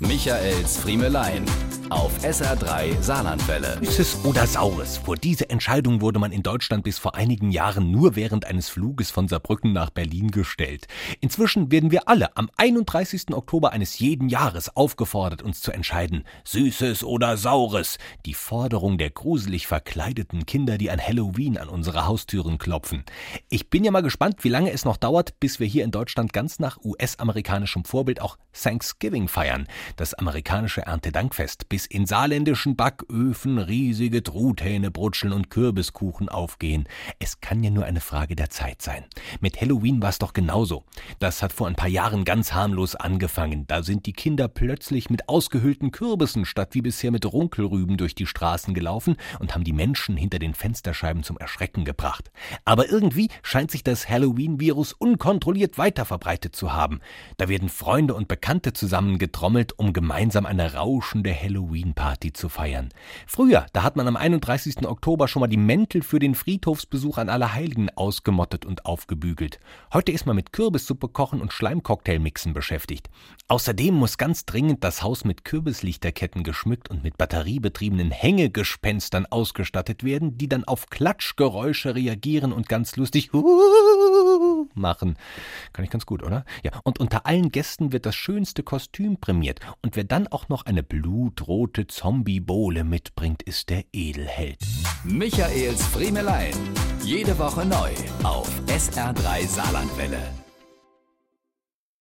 Michaels Friemelein auf SR3 Saarlandwelle. Süßes oder Saures? Vor diese Entscheidung wurde man in Deutschland bis vor einigen Jahren nur während eines Fluges von Saarbrücken nach Berlin gestellt. Inzwischen werden wir alle am 31. Oktober eines jeden Jahres aufgefordert, uns zu entscheiden. Süßes oder Saures? Die Forderung der gruselig verkleideten Kinder, die an Halloween an unsere Haustüren klopfen. Ich bin ja mal gespannt, wie lange es noch dauert, bis wir hier in Deutschland ganz nach US-amerikanischem Vorbild auch Thanksgiving feiern das amerikanische Erntedankfest, bis in saarländischen Backöfen riesige Truthähne brutscheln und Kürbiskuchen aufgehen. Es kann ja nur eine Frage der Zeit sein. Mit Halloween war es doch genauso. Das hat vor ein paar Jahren ganz harmlos angefangen. Da sind die Kinder plötzlich mit ausgehöhlten Kürbissen statt wie bisher mit Runkelrüben durch die Straßen gelaufen und haben die Menschen hinter den Fensterscheiben zum Erschrecken gebracht. Aber irgendwie scheint sich das Halloween-Virus unkontrolliert weiterverbreitet zu haben. Da werden Freunde und Bekannte zusammengetrommelt, um gemeinsam eine rauschende Halloween-Party zu feiern. Früher, da hat man am 31. Oktober schon mal die Mäntel für den Friedhofsbesuch an Allerheiligen ausgemottet und aufgebügelt. Heute ist man mit Kürbissuppe kochen und Schleimcocktailmixen beschäftigt. Außerdem muss ganz dringend das Haus mit Kürbislichterketten geschmückt und mit batteriebetriebenen Hängegespenstern ausgestattet werden, die dann auf Klatschgeräusche reagieren und ganz lustig machen. Kann ich ganz gut, oder? Ja, und unter allen Gästen wird das schönste Kostüm prämiert. Und wer dann auch noch eine blutrote Zombie-Bohle mitbringt, ist der Edelheld. Michaels Friemelein. Jede Woche neu auf SR3 Saarlandwelle.